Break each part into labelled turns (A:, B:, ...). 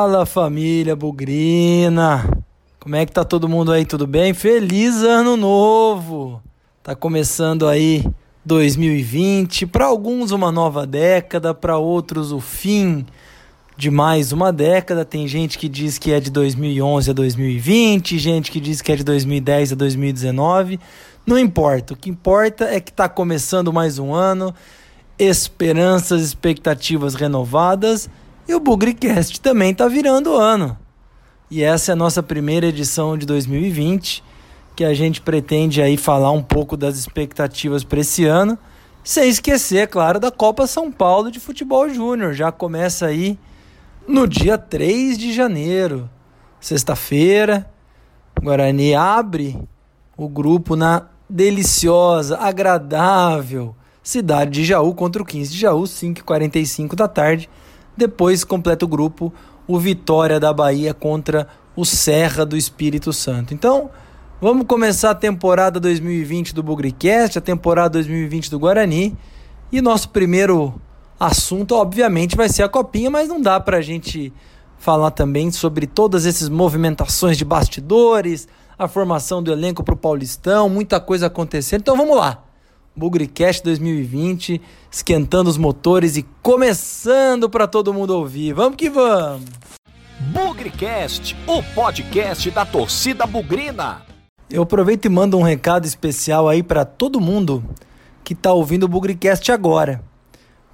A: Fala família Bugrina! Como é que tá todo mundo aí? Tudo bem? Feliz ano novo! Tá começando aí 2020, para alguns uma nova década, para outros o fim de mais uma década. Tem gente que diz que é de 2011 a 2020, gente que diz que é de 2010 a 2019. Não importa, o que importa é que está começando mais um ano, esperanças, expectativas renovadas e o Bugricast também está virando ano. E essa é a nossa primeira edição de 2020, que a gente pretende aí falar um pouco das expectativas para esse ano, sem esquecer, é claro, da Copa São Paulo de Futebol Júnior. Já começa aí no dia 3 de janeiro, sexta-feira. Guarani abre o grupo na deliciosa, agradável cidade de Jaú contra o 15 de Jaú, 5h45 da tarde. Depois completa o grupo o Vitória da Bahia contra o Serra do Espírito Santo. Então, vamos começar a temporada 2020 do Bugricast, a temporada 2020 do Guarani. E nosso primeiro assunto, obviamente, vai ser a Copinha, mas não dá para a gente falar também sobre todas essas movimentações de bastidores, a formação do elenco para o Paulistão, muita coisa acontecendo. Então vamos lá. Bugricast 2020, esquentando os motores e começando para todo mundo ouvir. Vamos que vamos!
B: Bugricast, o podcast da torcida bugrina.
A: Eu aproveito e mando um recado especial aí para todo mundo que está ouvindo o Bugricast agora.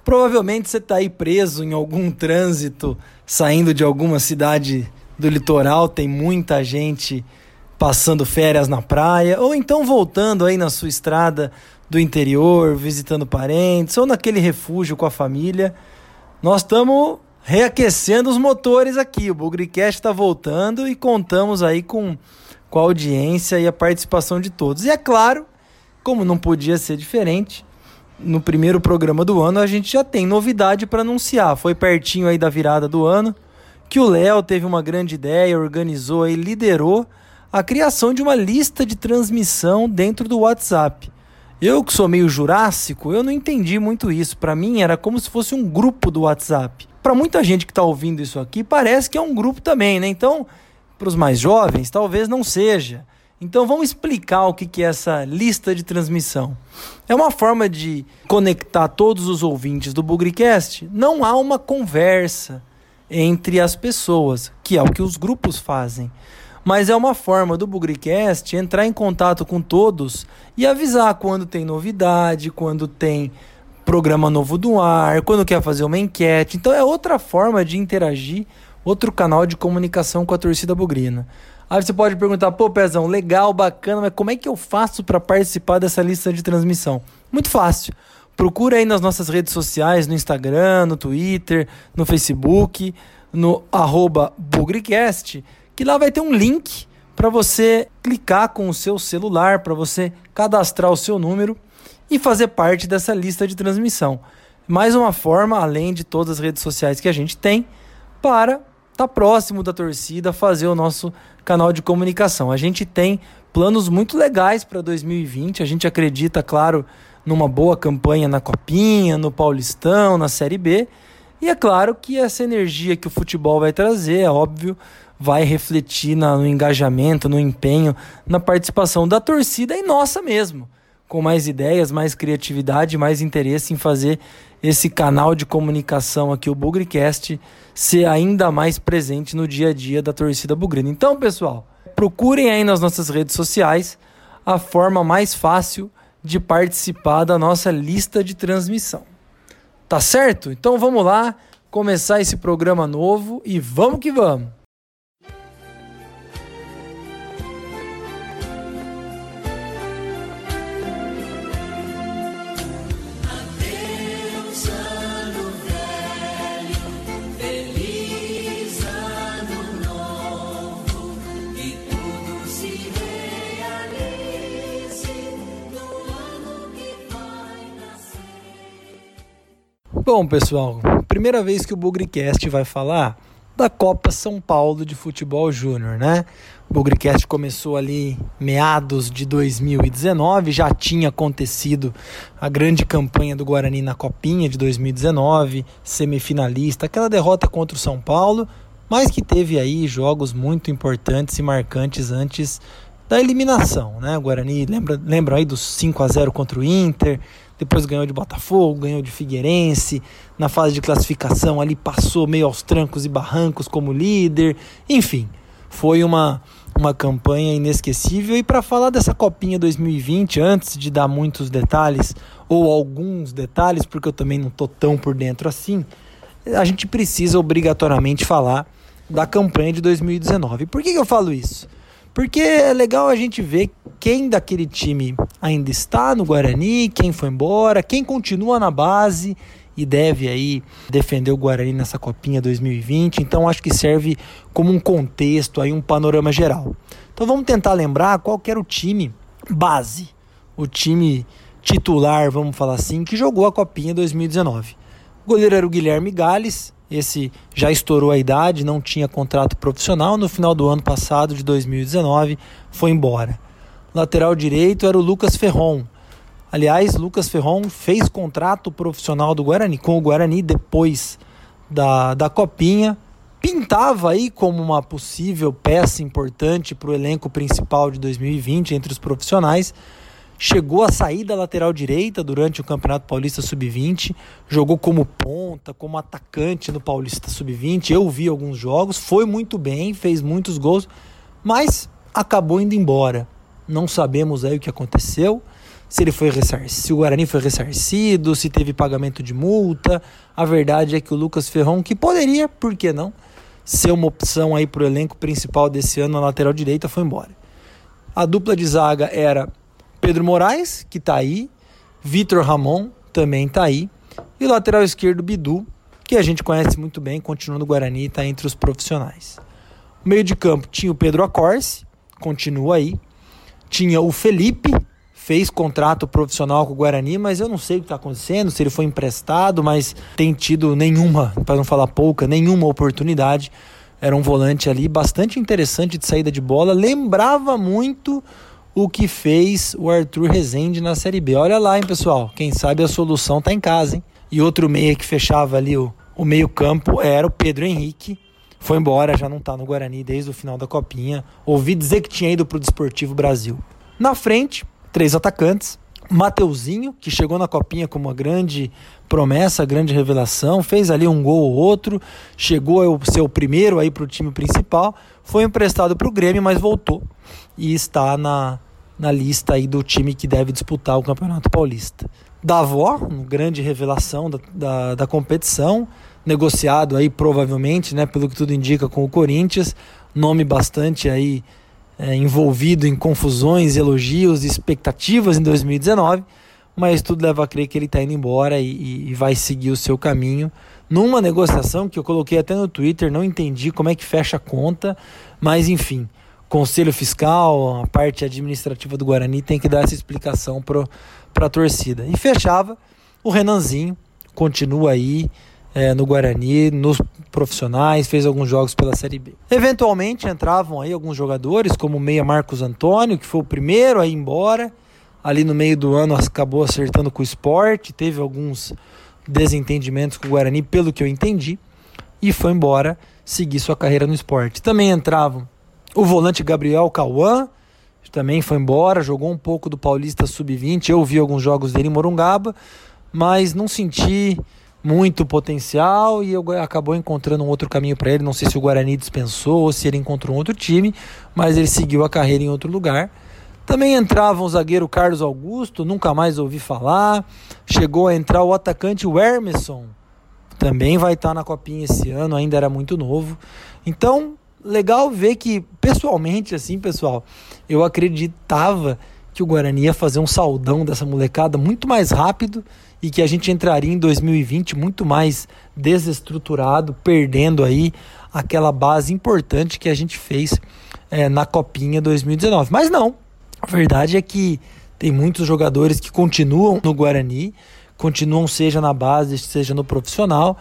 A: Provavelmente você está aí preso em algum trânsito, saindo de alguma cidade do litoral, tem muita gente passando férias na praia, ou então voltando aí na sua estrada do interior, visitando parentes, ou naquele refúgio com a família. Nós estamos reaquecendo os motores aqui. O Bugricast está voltando e contamos aí com, com a audiência e a participação de todos. E é claro, como não podia ser diferente, no primeiro programa do ano a gente já tem novidade para anunciar. Foi pertinho aí da virada do ano que o Léo teve uma grande ideia, organizou e liderou a criação de uma lista de transmissão dentro do WhatsApp. Eu que sou meio jurássico, eu não entendi muito isso. Para mim era como se fosse um grupo do WhatsApp. Para muita gente que está ouvindo isso aqui, parece que é um grupo também, né? Então, para os mais jovens, talvez não seja. Então vamos explicar o que é essa lista de transmissão. É uma forma de conectar todos os ouvintes do Bugricast. Não há uma conversa entre as pessoas, que é o que os grupos fazem mas é uma forma do Bugricast entrar em contato com todos e avisar quando tem novidade, quando tem programa novo do ar, quando quer fazer uma enquete. Então é outra forma de interagir, outro canal de comunicação com a torcida bugrina. Aí você pode perguntar, pô, Pezão, legal, bacana, mas como é que eu faço para participar dessa lista de transmissão? Muito fácil. Procura aí nas nossas redes sociais, no Instagram, no Twitter, no Facebook, no arroba Bugricast, que lá vai ter um link para você clicar com o seu celular, para você cadastrar o seu número e fazer parte dessa lista de transmissão. Mais uma forma, além de todas as redes sociais que a gente tem, para estar tá próximo da torcida, fazer o nosso canal de comunicação. A gente tem planos muito legais para 2020, a gente acredita, claro, numa boa campanha na Copinha, no Paulistão, na Série B. E é claro que essa energia que o futebol vai trazer, é óbvio, vai refletir no engajamento, no empenho, na participação da torcida e nossa mesmo, com mais ideias, mais criatividade, mais interesse em fazer esse canal de comunicação aqui, o Bugricast, ser ainda mais presente no dia a dia da torcida bugrina. Então, pessoal, procurem aí nas nossas redes sociais a forma mais fácil de participar da nossa lista de transmissão. Tá certo? Então vamos lá começar esse programa novo e vamos que vamos! Bom, pessoal, primeira vez que o Bugricast vai falar da Copa São Paulo de Futebol Júnior, né? O Bugricast começou ali meados de 2019, já tinha acontecido a grande campanha do Guarani na Copinha de 2019, semifinalista, aquela derrota contra o São Paulo, mas que teve aí jogos muito importantes e marcantes antes da eliminação, né? O Guarani lembra, lembra aí dos 5 a 0 contra o Inter, depois ganhou de Botafogo, ganhou de Figueirense, na fase de classificação ali passou meio aos trancos e barrancos como líder, enfim, foi uma uma campanha inesquecível e para falar dessa copinha 2020, antes de dar muitos detalhes ou alguns detalhes, porque eu também não tô tão por dentro assim, a gente precisa obrigatoriamente falar da campanha de 2019. Por que, que eu falo isso? Porque é legal a gente ver quem daquele time ainda está no Guarani, quem foi embora, quem continua na base e deve aí defender o Guarani nessa Copinha 2020. Então acho que serve como um contexto aí, um panorama geral. Então vamos tentar lembrar qual era o time base, o time titular, vamos falar assim, que jogou a Copinha 2019. O goleiro era o Guilherme Gales, esse já estourou a idade, não tinha contrato profissional. No final do ano passado, de 2019, foi embora. Lateral direito era o Lucas Ferron. Aliás, Lucas Ferron fez contrato profissional do Guarani com o Guarani depois da, da Copinha. Pintava aí como uma possível peça importante para o elenco principal de 2020 entre os profissionais chegou a sair da lateral direita durante o Campeonato Paulista Sub-20, jogou como ponta, como atacante no Paulista Sub-20. Eu vi alguns jogos, foi muito bem, fez muitos gols, mas acabou indo embora. Não sabemos aí o que aconteceu, se ele foi se o Guarani foi ressarcido, se teve pagamento de multa. A verdade é que o Lucas Ferron, que poderia, por que não, ser uma opção aí para o elenco principal desse ano na lateral direita, foi embora. A dupla de zaga era Pedro Moraes, que está aí, Vitor Ramon também está aí, e o lateral esquerdo Bidu, que a gente conhece muito bem, continua no Guarani e está entre os profissionais. O meio de campo tinha o Pedro Acorce, continua aí. Tinha o Felipe, fez contrato profissional com o Guarani, mas eu não sei o que está acontecendo, se ele foi emprestado, mas tem tido nenhuma, para não falar pouca, nenhuma oportunidade. Era um volante ali bastante interessante de saída de bola, lembrava muito o que fez o Arthur Rezende na Série B. Olha lá, hein, pessoal. Quem sabe a solução tá em casa, hein? E outro meia que fechava ali o, o meio-campo era o Pedro Henrique. Foi embora, já não tá no Guarani desde o final da Copinha. Ouvi dizer que tinha ido pro Desportivo Brasil. Na frente, três atacantes. Mateuzinho, que chegou na Copinha como uma grande promessa, grande revelação, fez ali um gol ou outro, chegou a ser o primeiro aí para o time principal, foi emprestado para o Grêmio, mas voltou e está na, na lista aí do time que deve disputar o Campeonato Paulista. Davó, uma grande revelação da, da, da, competição, negociado aí provavelmente, né, pelo que tudo indica com o Corinthians, nome bastante aí é, envolvido em confusões, elogios e expectativas em 2019, mas tudo leva a crer que ele está indo embora e, e vai seguir o seu caminho numa negociação que eu coloquei até no Twitter, não entendi como é que fecha a conta, mas enfim, Conselho Fiscal, a parte administrativa do Guarani tem que dar essa explicação para a torcida. E fechava o Renanzinho, continua aí é, no Guarani, nos profissionais, fez alguns jogos pela Série B. Eventualmente entravam aí alguns jogadores, como o meia Marcos Antônio, que foi o primeiro a ir embora. Ali no meio do ano acabou acertando com o esporte, teve alguns desentendimentos com o Guarani, pelo que eu entendi, e foi embora seguir sua carreira no esporte. Também entravam o volante Gabriel Cauã também foi embora, jogou um pouco do Paulista Sub-20. Eu vi alguns jogos dele em Morungaba, mas não senti muito potencial e eu acabou encontrando um outro caminho para ele. Não sei se o Guarani dispensou ou se ele encontrou um outro time, mas ele seguiu a carreira em outro lugar. Também entrava o zagueiro Carlos Augusto, nunca mais ouvi falar. Chegou a entrar o atacante Wermerson, também vai estar na copinha esse ano, ainda era muito novo. Então, legal ver que, pessoalmente, assim, pessoal, eu acreditava que o Guarani ia fazer um saldão dessa molecada muito mais rápido e que a gente entraria em 2020 muito mais desestruturado, perdendo aí aquela base importante que a gente fez é, na Copinha 2019. Mas não, a verdade é que tem muitos jogadores que continuam no Guarani, continuam seja na base, seja no profissional,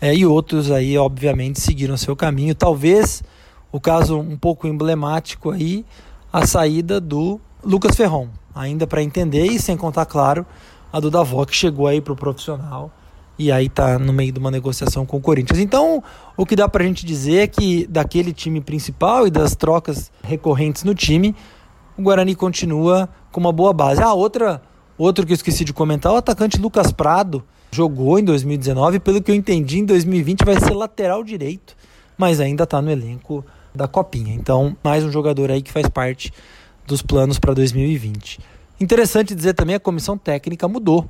A: é, e outros aí, obviamente, seguiram seu caminho. Talvez o caso um pouco emblemático aí, a saída do Lucas Ferron, ainda para entender e sem contar, claro, a do Davó que chegou aí para o profissional e aí tá no meio de uma negociação com o Corinthians. Então, o que dá pra gente dizer é que daquele time principal e das trocas recorrentes no time, o Guarani continua com uma boa base. Ah, outra, outro que eu esqueci de comentar, o atacante Lucas Prado jogou em 2019, pelo que eu entendi, em 2020 vai ser lateral direito, mas ainda está no elenco da Copinha. Então, mais um jogador aí que faz parte dos planos para 2020. Interessante dizer também a comissão técnica mudou.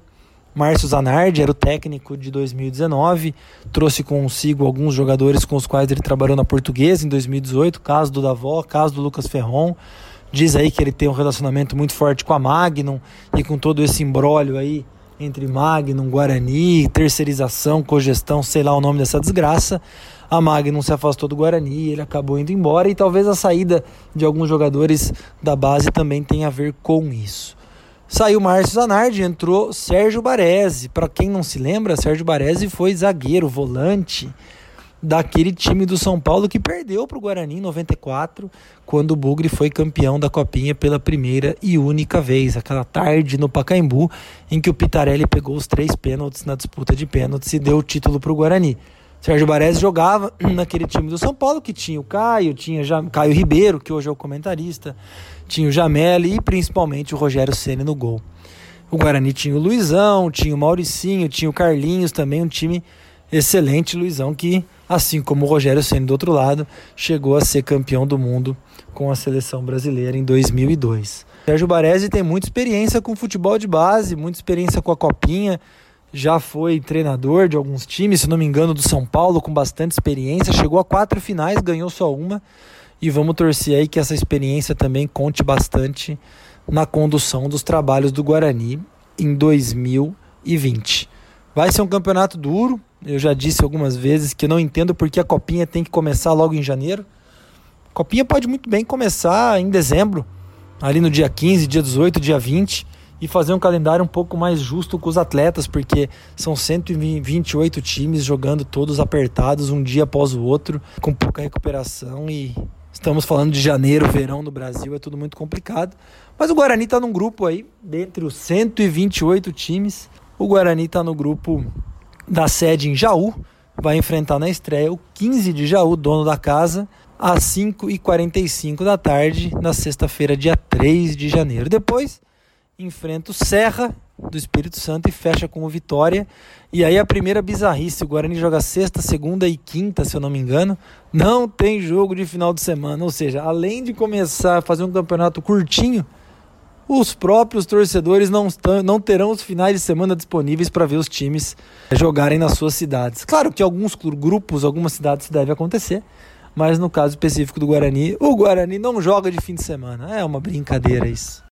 A: Márcio Zanardi era o técnico de 2019, trouxe consigo alguns jogadores com os quais ele trabalhou na Portuguesa em 2018, caso do Davó, caso do Lucas Ferron. Diz aí que ele tem um relacionamento muito forte com a Magnum e com todo esse embrólio aí entre Magnum, Guarani, terceirização, cogestão, sei lá o nome dessa desgraça. A Magnum se afastou do Guarani, ele acabou indo embora e talvez a saída de alguns jogadores da base também tenha a ver com isso. Saiu Márcio Zanardi, entrou Sérgio Baresi. Para quem não se lembra, Sérgio Baresi foi zagueiro, volante daquele time do São Paulo que perdeu para o Guarani em 94, quando o Bugre foi campeão da Copinha pela primeira e única vez. Aquela tarde no Pacaembu, em que o Pitarelli pegou os três pênaltis na disputa de pênaltis e deu o título para o Guarani. Sérgio Baresi jogava naquele time do São Paulo que tinha o Caio, tinha já Caio Ribeiro, que hoje é o comentarista, tinha o Jameli e principalmente o Rogério Ceni no gol. O Guarani tinha o Luizão, tinha o Mauricinho, tinha o Carlinhos também, um time excelente, Luizão, que, assim como o Rogério Ceni do outro lado, chegou a ser campeão do mundo com a seleção brasileira em 2002. Sérgio Baresi tem muita experiência com futebol de base, muita experiência com a Copinha, já foi treinador de alguns times, se não me engano, do São Paulo, com bastante experiência, chegou a quatro finais, ganhou só uma e vamos torcer aí que essa experiência também conte bastante na condução dos trabalhos do Guarani em 2020. Vai ser um campeonato duro. Eu já disse algumas vezes que não entendo porque a copinha tem que começar logo em janeiro. A copinha pode muito bem começar em dezembro, ali no dia 15, dia 18, dia 20 e fazer um calendário um pouco mais justo com os atletas, porque são 128 times jogando todos apertados um dia após o outro, com pouca recuperação e Estamos falando de janeiro, verão no Brasil, é tudo muito complicado. Mas o Guarani está num grupo aí, dentre os 128 times. O Guarani está no grupo da sede em Jaú. Vai enfrentar na estreia o 15 de Jaú, dono da casa, às 5h45 da tarde, na sexta-feira, dia 3 de janeiro. Depois, enfrenta o Serra do Espírito Santo e fecha com o Vitória. E aí a primeira bizarrice, o Guarani joga sexta, segunda e quinta, se eu não me engano. Não tem jogo de final de semana, ou seja, além de começar a fazer um campeonato curtinho, os próprios torcedores não, não terão os finais de semana disponíveis para ver os times jogarem nas suas cidades. Claro que alguns grupos, algumas cidades deve acontecer, mas no caso específico do Guarani, o Guarani não joga de fim de semana. É uma brincadeira isso.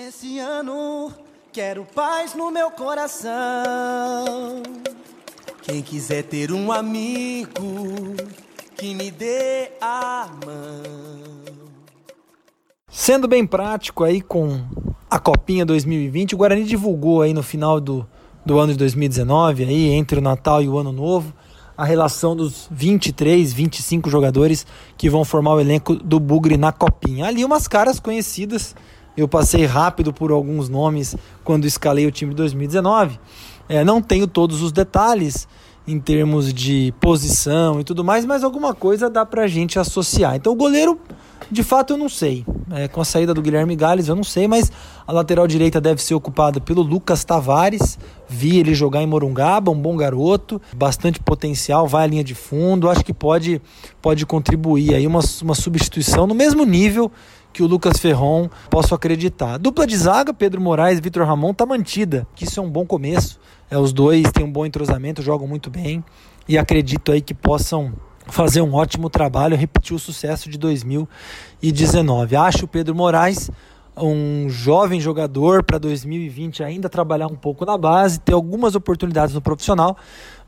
A: Esse ano Quero paz no meu coração. Quem quiser ter um amigo que me dê a mão. Sendo bem prático aí com a Copinha 2020, o Guarani divulgou aí no final do, do ano de 2019, aí entre o Natal e o Ano Novo, a relação dos 23, 25 jogadores que vão formar o elenco do Bugre na Copinha. Ali umas caras conhecidas eu passei rápido por alguns nomes quando escalei o time de 2019. É, não tenho todos os detalhes em termos de posição e tudo mais, mas alguma coisa dá pra gente associar. Então o goleiro, de fato, eu não sei. É, com a saída do Guilherme Gales, eu não sei, mas a lateral direita deve ser ocupada pelo Lucas Tavares. Vi ele jogar em Morungaba, um bom garoto, bastante potencial, vai à linha de fundo. Acho que pode, pode contribuir aí uma, uma substituição no mesmo nível que o Lucas Ferron posso acreditar. Dupla de zaga, Pedro Moraes e Vitor Ramon, tá mantida, que isso é um bom começo. É, os dois têm um bom entrosamento, jogam muito bem e acredito aí que possam fazer um ótimo trabalho, repetir o sucesso de 2019. Acho o Pedro Moraes um jovem jogador para 2020 ainda trabalhar um pouco na base, ter algumas oportunidades no profissional,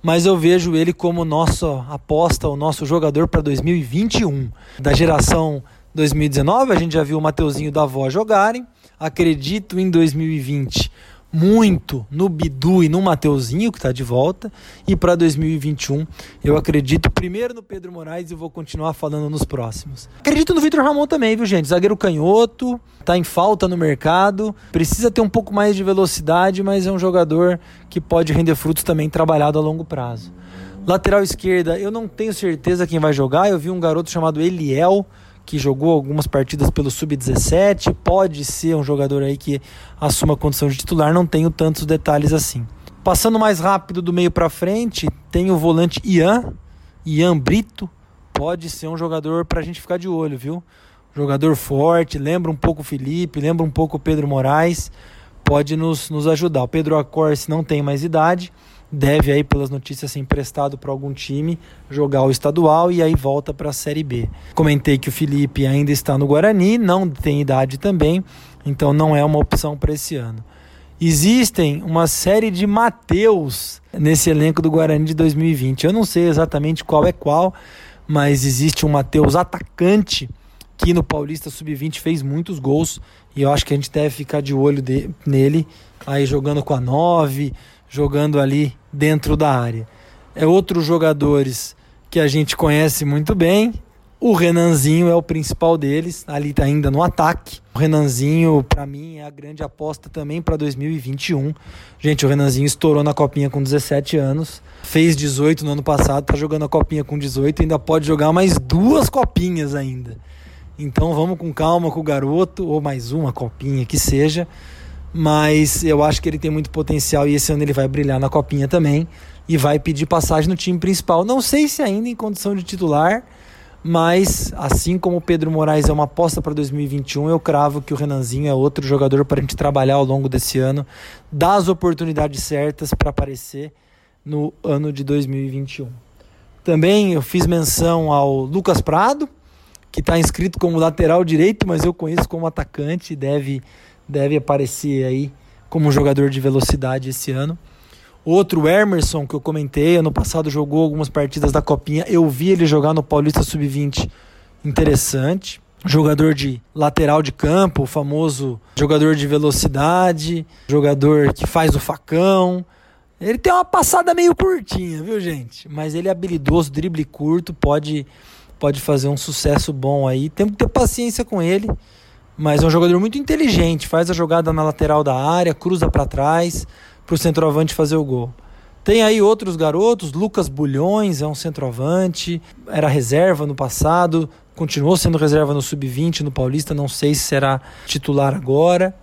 A: mas eu vejo ele como nossa aposta, o nosso jogador para 2021. Da geração 2019 a gente já viu o Mateuzinho da avó jogarem. Acredito em 2020 muito no Bidu e no Mateuzinho, que está de volta. E para 2021, eu acredito primeiro no Pedro Moraes e vou continuar falando nos próximos. Acredito no Vitor Ramon também, viu, gente? Zagueiro canhoto, tá em falta no mercado, precisa ter um pouco mais de velocidade, mas é um jogador que pode render frutos também trabalhado a longo prazo. Lateral esquerda, eu não tenho certeza quem vai jogar. Eu vi um garoto chamado Eliel que jogou algumas partidas pelo Sub-17, pode ser um jogador aí que assuma a condição de titular, não tenho tantos detalhes assim. Passando mais rápido do meio para frente, tem o volante Ian, Ian Brito, pode ser um jogador para a gente ficar de olho, viu? Jogador forte, lembra um pouco o Felipe, lembra um pouco o Pedro Moraes, pode nos, nos ajudar. O Pedro Acorce não tem mais idade, deve aí pelas notícias ser emprestado para algum time, jogar o estadual e aí volta para a Série B. Comentei que o Felipe ainda está no Guarani, não tem idade também, então não é uma opção para esse ano. Existem uma série de Mateus nesse elenco do Guarani de 2020. Eu não sei exatamente qual é qual, mas existe um Mateus atacante que no Paulista Sub-20 fez muitos gols e eu acho que a gente deve ficar de olho de, nele aí jogando com a 9, jogando ali dentro da área. É outros jogadores que a gente conhece muito bem. O Renanzinho é o principal deles, ali tá ainda no ataque. O Renanzinho, para mim, é a grande aposta também para 2021. Gente, o Renanzinho estourou na copinha com 17 anos, fez 18 no ano passado, tá jogando a copinha com 18 e ainda pode jogar mais duas copinhas ainda. Então vamos com calma com o garoto, ou mais uma copinha que seja mas eu acho que ele tem muito potencial e esse ano ele vai brilhar na copinha também e vai pedir passagem no time principal. Não sei se ainda em condição de titular, mas assim como o Pedro Moraes é uma aposta para 2021, eu cravo que o Renanzinho é outro jogador para a gente trabalhar ao longo desse ano, dar as oportunidades certas para aparecer no ano de 2021. Também eu fiz menção ao Lucas Prado, que está inscrito como lateral direito, mas eu conheço como atacante, deve deve aparecer aí como um jogador de velocidade esse ano. Outro Emerson que eu comentei, ano passado jogou algumas partidas da Copinha. Eu vi ele jogar no Paulista Sub-20, interessante. Jogador de lateral de campo, o famoso jogador de velocidade, jogador que faz o facão. Ele tem uma passada meio curtinha, viu, gente? Mas ele é habilidoso, drible curto, pode pode fazer um sucesso bom aí. Temos que ter paciência com ele. Mas é um jogador muito inteligente, faz a jogada na lateral da área, cruza para trás para o centroavante fazer o gol. Tem aí outros garotos, Lucas Bulhões é um centroavante, era reserva no passado, continuou sendo reserva no sub-20 no Paulista, não sei se será titular agora.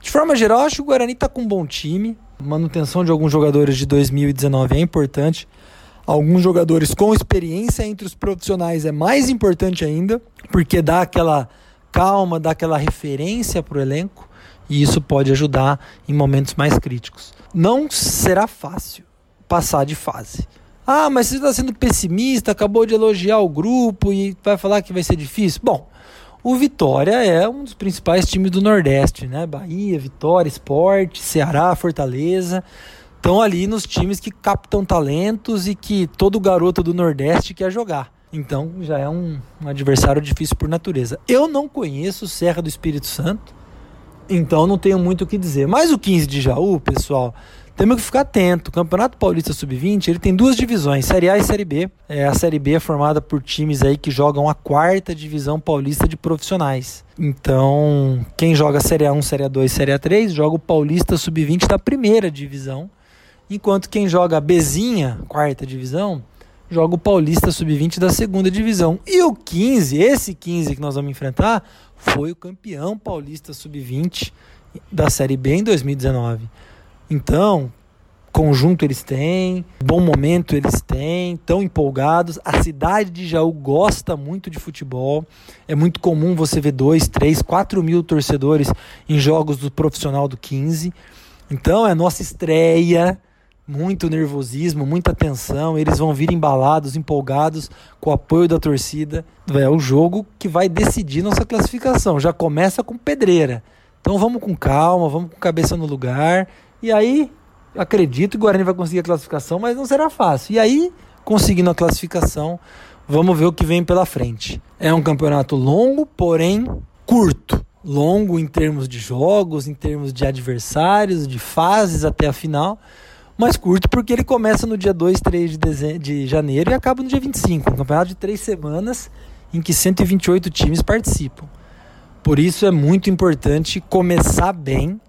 A: De forma geral, acho que o Guarani está com um bom time. Manutenção de alguns jogadores de 2019 é importante. Alguns jogadores com experiência entre os profissionais é mais importante ainda, porque dá aquela calma, dá aquela referência para o elenco e isso pode ajudar em momentos mais críticos. Não será fácil passar de fase. Ah, mas você está sendo pessimista, acabou de elogiar o grupo e vai falar que vai ser difícil? Bom, o Vitória é um dos principais times do Nordeste, né? Bahia, Vitória, Esporte, Ceará, Fortaleza. Estão ali nos times que captam talentos e que todo garoto do Nordeste quer jogar. Então já é um, um adversário difícil por natureza. Eu não conheço Serra do Espírito Santo, então não tenho muito o que dizer. Mas o 15 de Jaú, pessoal, temos que ficar atento. O Campeonato Paulista Sub-20 ele tem duas divisões, Série A e Série B. É, a Série B é formada por times aí que jogam a quarta divisão paulista de profissionais. Então, quem joga Série A1, Série A2, Série A3, joga o Paulista Sub-20 da primeira divisão. Enquanto quem joga a Bezinha, quarta divisão, joga o Paulista Sub-20 da segunda divisão. E o 15, esse 15 que nós vamos enfrentar, foi o campeão paulista Sub-20 da Série B em 2019. Então, conjunto eles têm, bom momento eles têm, tão empolgados. A cidade de Jaú gosta muito de futebol. É muito comum você ver 2, 3, 4 mil torcedores em jogos do profissional do 15. Então é nossa estreia muito nervosismo, muita tensão. Eles vão vir embalados, empolgados, com o apoio da torcida. É o jogo que vai decidir nossa classificação. Já começa com pedreira. Então vamos com calma, vamos com cabeça no lugar. E aí, acredito que o Guarani vai conseguir a classificação, mas não será fácil. E aí, conseguindo a classificação, vamos ver o que vem pela frente. É um campeonato longo, porém curto. longo em termos de jogos, em termos de adversários, de fases até a final, mas curto porque ele começa no dia 2, 3 de, dezembro, de janeiro e acaba no dia 25, um campeonato de três semanas em que 128 times participam. Por isso é muito importante começar bem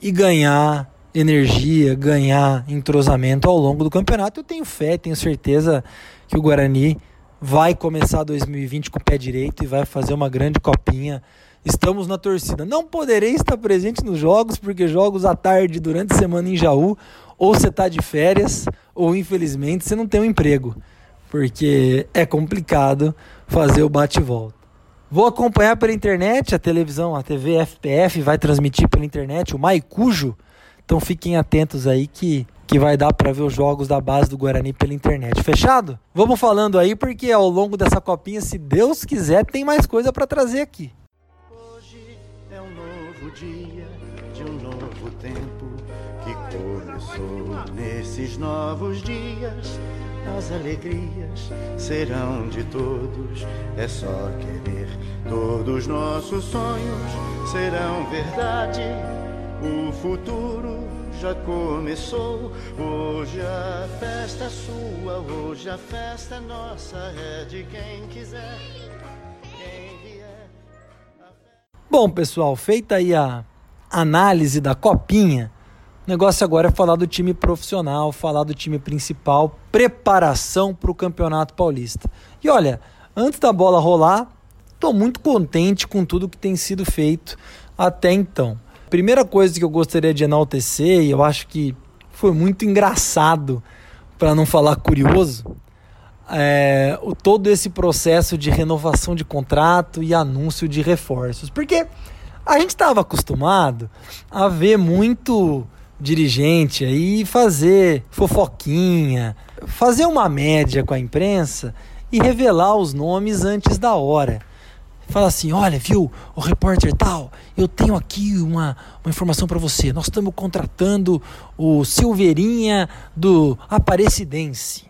A: e ganhar energia, ganhar entrosamento ao longo do campeonato. Eu tenho fé, tenho certeza que o Guarani vai começar 2020 com o pé direito e vai fazer uma grande copinha. Estamos na torcida. Não poderei estar presente nos jogos, porque jogos à tarde durante a semana em Jaú, ou você está de férias, ou infelizmente você não tem um emprego, porque é complicado fazer o bate-volta. Vou acompanhar pela internet, a televisão, a TV FPF vai transmitir pela internet o Maicujo. Então fiquem atentos aí que, que vai dar para ver os jogos da base do Guarani pela internet. Fechado? Vamos falando aí porque ao longo dessa copinha, se Deus quiser, tem mais coisa para trazer aqui.
C: Nesses novos dias as alegrias serão de todos, é só querer. Todos nossos sonhos serão verdade. O futuro já começou. Hoje a festa é sua, hoje a festa é nossa, é de quem quiser. Quem vier.
A: Bom, pessoal, feita aí a análise da copinha. Negócio agora é falar do time profissional, falar do time principal, preparação para o Campeonato Paulista. E olha, antes da bola rolar, estou muito contente com tudo que tem sido feito até então. Primeira coisa que eu gostaria de enaltecer, e eu acho que foi muito engraçado, para não falar curioso, é, o, todo esse processo de renovação de contrato e anúncio de reforços. Porque a gente estava acostumado a ver muito dirigente aí fazer fofoquinha, fazer uma média com a imprensa e revelar os nomes antes da hora. Fala assim: olha, viu, o repórter tal, eu tenho aqui uma, uma informação para você. Nós estamos contratando o Silveirinha do Aparecidense.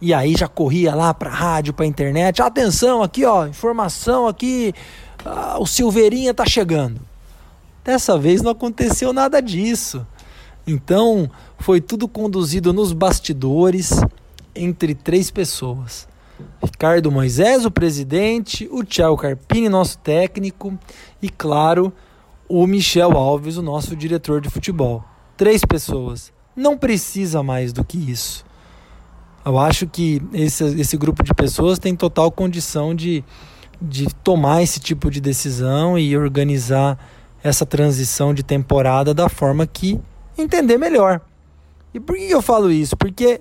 A: E aí já corria lá para rádio, para internet. Atenção aqui, ó, informação aqui, ah, o Silveirinha tá chegando. Dessa vez não aconteceu nada disso. Então, foi tudo conduzido nos bastidores entre três pessoas. Ricardo Moisés, o presidente, o Thiago Carpini, nosso técnico, e claro, o Michel Alves, o nosso diretor de futebol. Três pessoas. Não precisa mais do que isso. Eu acho que esse, esse grupo de pessoas tem total condição de, de tomar esse tipo de decisão e organizar essa transição de temporada da forma que entender melhor. E por que eu falo isso? Porque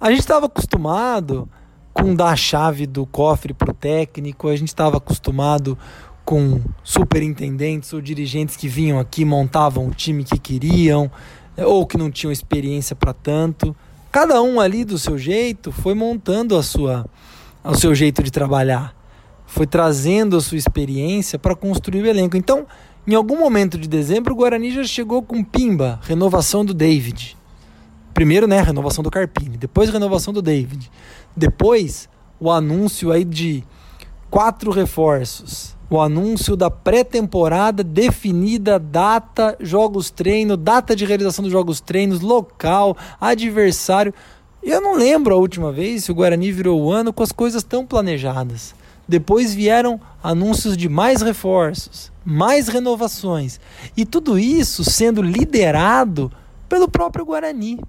A: a gente estava acostumado com dar a chave do cofre para o técnico, a gente estava acostumado com superintendentes ou dirigentes que vinham aqui, montavam o time que queriam, ou que não tinham experiência para tanto. Cada um ali do seu jeito foi montando a sua, o seu jeito de trabalhar, foi trazendo a sua experiência para construir o elenco. Então, em algum momento de dezembro, o Guarani já chegou com Pimba, renovação do David. Primeiro, né, renovação do Carpini, depois renovação do David. Depois, o anúncio aí de quatro reforços. O anúncio da pré-temporada definida, data, jogos treino, data de realização dos jogos treinos, local, adversário. Eu não lembro a última vez se o Guarani virou o ano com as coisas tão planejadas. Depois vieram anúncios de mais reforços, mais renovações. E tudo isso sendo liderado pelo próprio Guarani.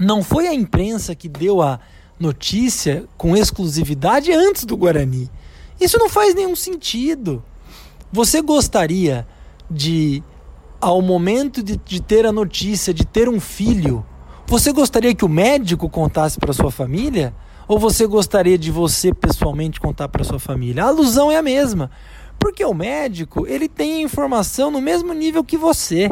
A: Não foi a imprensa que deu a notícia com exclusividade antes do Guarani. Isso não faz nenhum sentido. Você gostaria de, ao momento de, de ter a notícia de ter um filho, você gostaria que o médico contasse para sua família? Ou você gostaria de você pessoalmente contar para sua família? A alusão é a mesma. Porque o médico, ele tem informação no mesmo nível que você.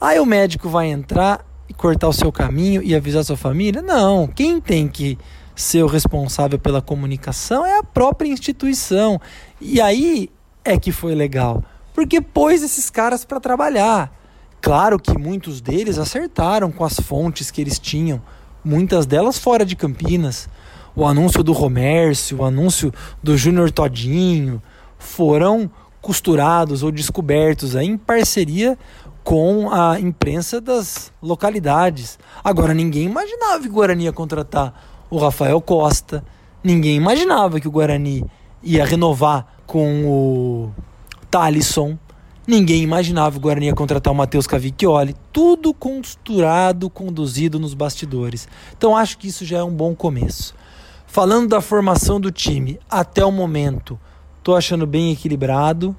A: Aí o médico vai entrar e cortar o seu caminho e avisar sua família? Não, quem tem que ser o responsável pela comunicação é a própria instituição. E aí é que foi legal, porque pôs esses caras para trabalhar. Claro que muitos deles acertaram com as fontes que eles tinham, muitas delas fora de Campinas. O anúncio do Romércio, o anúncio do Júnior Todinho, foram costurados ou descobertos aí em parceria com a imprensa das localidades. Agora, ninguém imaginava que o Guarani ia contratar o Rafael Costa, ninguém imaginava que o Guarani ia renovar com o Talisson, ninguém imaginava o Guarani ia contratar o Matheus Cavicchioli, tudo costurado, conduzido nos bastidores. Então, acho que isso já é um bom começo. Falando da formação do time, até o momento, estou achando bem equilibrado.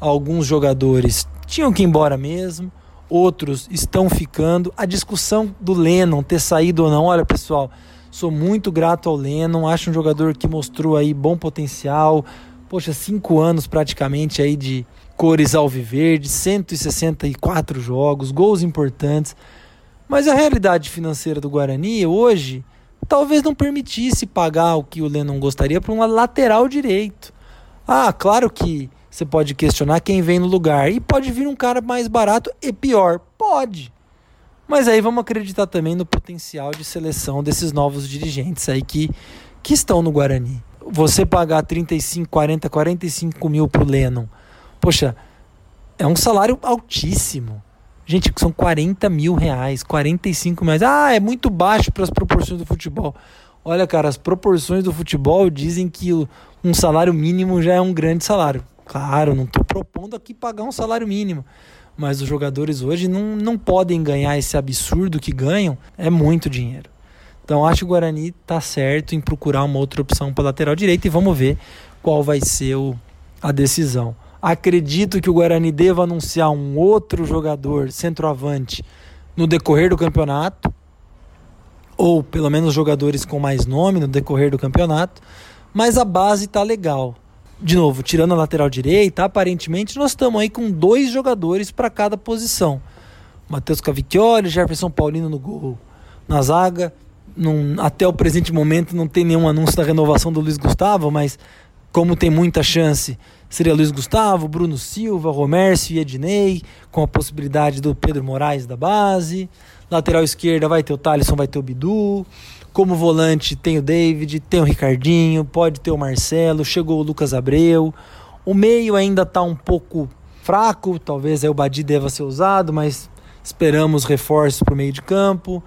A: Alguns jogadores tinham que ir embora mesmo, outros estão ficando. A discussão do Lennon ter saído ou não, olha pessoal, sou muito grato ao Lennon, acho um jogador que mostrou aí bom potencial. Poxa, cinco anos praticamente aí de cores alviverde, 164 jogos, gols importantes. Mas a realidade financeira do Guarani hoje talvez não permitisse pagar o que o Lennon gostaria para um lateral direito. Ah, claro que você pode questionar quem vem no lugar. E pode vir um cara mais barato e pior. Pode. Mas aí vamos acreditar também no potencial de seleção desses novos dirigentes aí que, que estão no Guarani. Você pagar 35, 40, 45 mil pro Lennon. Poxa, é um salário altíssimo. Gente, são 40 mil reais, 45 mil reais. Ah, é muito baixo para as proporções do futebol. Olha, cara, as proporções do futebol dizem que um salário mínimo já é um grande salário. Claro, não estou propondo aqui pagar um salário mínimo. Mas os jogadores hoje não, não podem ganhar esse absurdo que ganham. É muito dinheiro. Então acho que o Guarani está certo em procurar uma outra opção para lateral direito e vamos ver qual vai ser o, a decisão. Acredito que o Guarani deva anunciar um outro jogador centroavante no decorrer do campeonato, ou pelo menos jogadores com mais nome no decorrer do campeonato, mas a base está legal de novo, tirando a lateral direita, aparentemente nós estamos aí com dois jogadores para cada posição. Matheus Cavicchioli, Jefferson Paulino no gol. Na zaga, num, até o presente momento não tem nenhum anúncio da renovação do Luiz Gustavo, mas como tem muita chance, seria Luiz Gustavo, Bruno Silva, Romércio e Ednei, com a possibilidade do Pedro Moraes da base. Lateral esquerda vai ter o Thalisson, vai ter o Bidu. Como volante tem o David, tem o Ricardinho, pode ter o Marcelo, chegou o Lucas Abreu. O meio ainda está um pouco fraco, talvez aí o Badi deva ser usado, mas esperamos reforços para o meio de campo.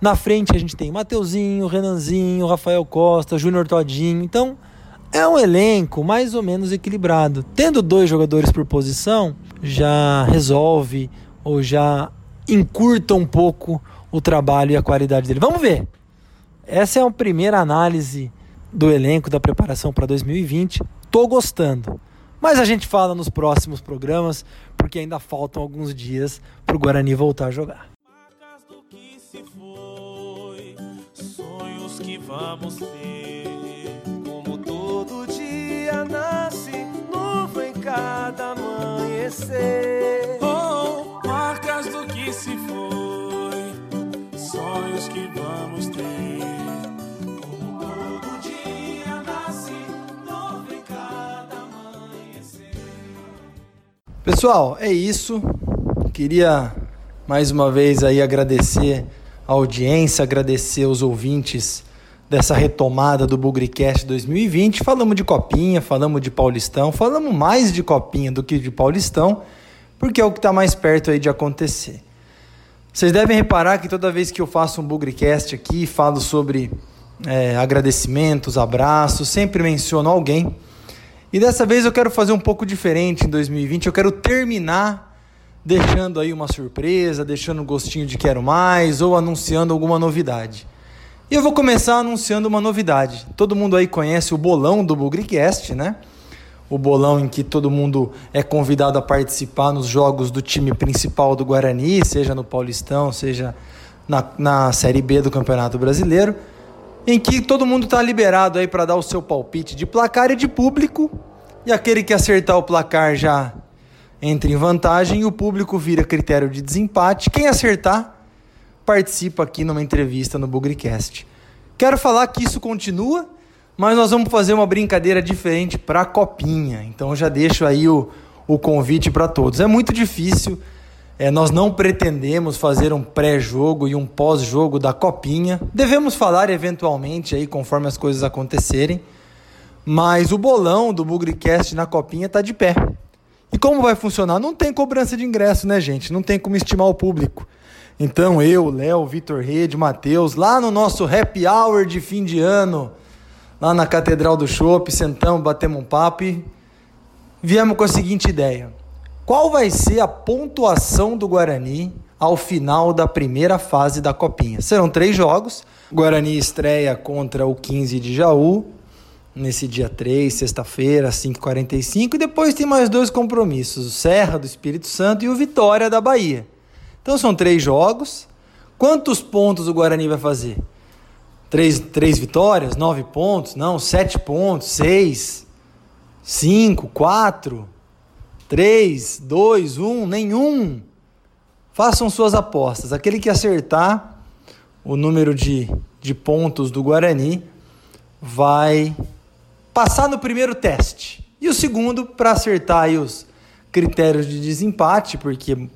A: Na frente a gente tem Mateuzinho, Renanzinho, Rafael Costa, Júnior Todinho. Então é um elenco mais ou menos equilibrado. Tendo dois jogadores por posição, já resolve ou já encurta um pouco o trabalho e a qualidade dele. Vamos ver. Essa é a primeira análise do elenco da preparação para 2020. Tô gostando. Mas a gente fala nos próximos programas, porque ainda faltam alguns dias para o Guarani voltar a jogar. Marcas do que se foi, sonhos que vamos ter. Dia nasce, novo em cada amanhecer.
D: Oh, marcas do que se foi, sonhos que vamos ter.
A: Pessoal, é isso. Queria mais uma vez aí agradecer a audiência, agradecer os ouvintes dessa retomada do Bugricast 2020. Falamos de Copinha, falamos de Paulistão, falamos mais de Copinha do que de Paulistão, porque é o que está mais perto aí de acontecer. Vocês devem reparar que toda vez que eu faço um Bugricast aqui, falo sobre é, agradecimentos, abraços, sempre menciono alguém e dessa vez eu quero fazer um pouco diferente em 2020. Eu quero terminar deixando aí uma surpresa, deixando um gostinho de quero mais ou anunciando alguma novidade. E eu vou começar anunciando uma novidade. Todo mundo aí conhece o bolão do Bugricast, né? O bolão em que todo mundo é convidado a participar nos jogos do time principal do Guarani, seja no Paulistão, seja na, na Série B do Campeonato Brasileiro em que todo mundo está liberado aí para dar o seu palpite de placar e de público, e aquele que acertar o placar já entra em vantagem e o público vira critério de desempate. Quem acertar participa aqui numa entrevista no Bugricast. Quero falar que isso continua, mas nós vamos fazer uma brincadeira diferente para a copinha. Então já deixo aí o, o convite para todos. É muito difícil é, nós não pretendemos fazer um pré-jogo e um pós-jogo da copinha. Devemos falar eventualmente aí conforme as coisas acontecerem. Mas o bolão do Bugricast na copinha está de pé. E como vai funcionar? Não tem cobrança de ingresso, né, gente? Não tem como estimar o público. Então eu, Léo, Vitor Rede, Matheus, lá no nosso happy hour de fim de ano, lá na Catedral do Chopp, sentamos, batemos um papo e viemos com a seguinte ideia. Qual vai ser a pontuação do Guarani ao final da primeira fase da Copinha? Serão três jogos. O Guarani estreia contra o 15 de Jaú, nesse dia 3, sexta-feira, 5h45. E depois tem mais dois compromissos: o Serra do Espírito Santo e o Vitória da Bahia. Então são três jogos. Quantos pontos o Guarani vai fazer? Três, três vitórias? Nove pontos? Não, sete pontos, seis, cinco, quatro, três, dois, um, nenhum. Façam suas apostas. Aquele que acertar o número de, de pontos do Guarani vai passar no primeiro teste. E o segundo, para acertar os critérios de desempate, porque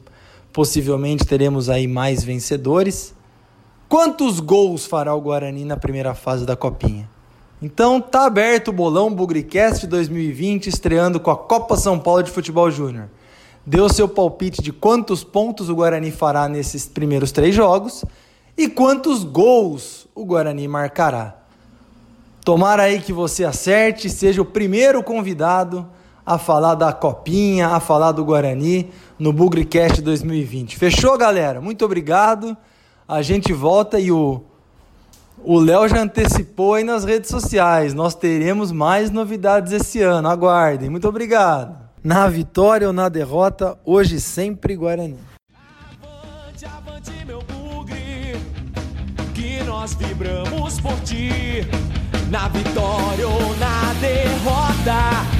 A: Possivelmente teremos aí mais vencedores. Quantos gols fará o Guarani na primeira fase da Copinha? Então tá aberto o bolão Bugricast 2020, estreando com a Copa São Paulo de Futebol Júnior. Dê o seu palpite de quantos pontos o Guarani fará nesses primeiros três jogos e quantos gols o Guarani marcará. Tomara aí que você acerte, seja o primeiro convidado a falar da Copinha, a falar do Guarani no Bugrecast 2020. Fechou, galera? Muito obrigado. A gente volta e o o Léo já antecipou aí nas redes sociais. Nós teremos mais novidades esse ano. Aguardem. Muito obrigado. Na vitória ou na derrota, hoje sempre Guarani. Avante, avante, meu bugre, que nós vibramos por ti. Na vitória ou na derrota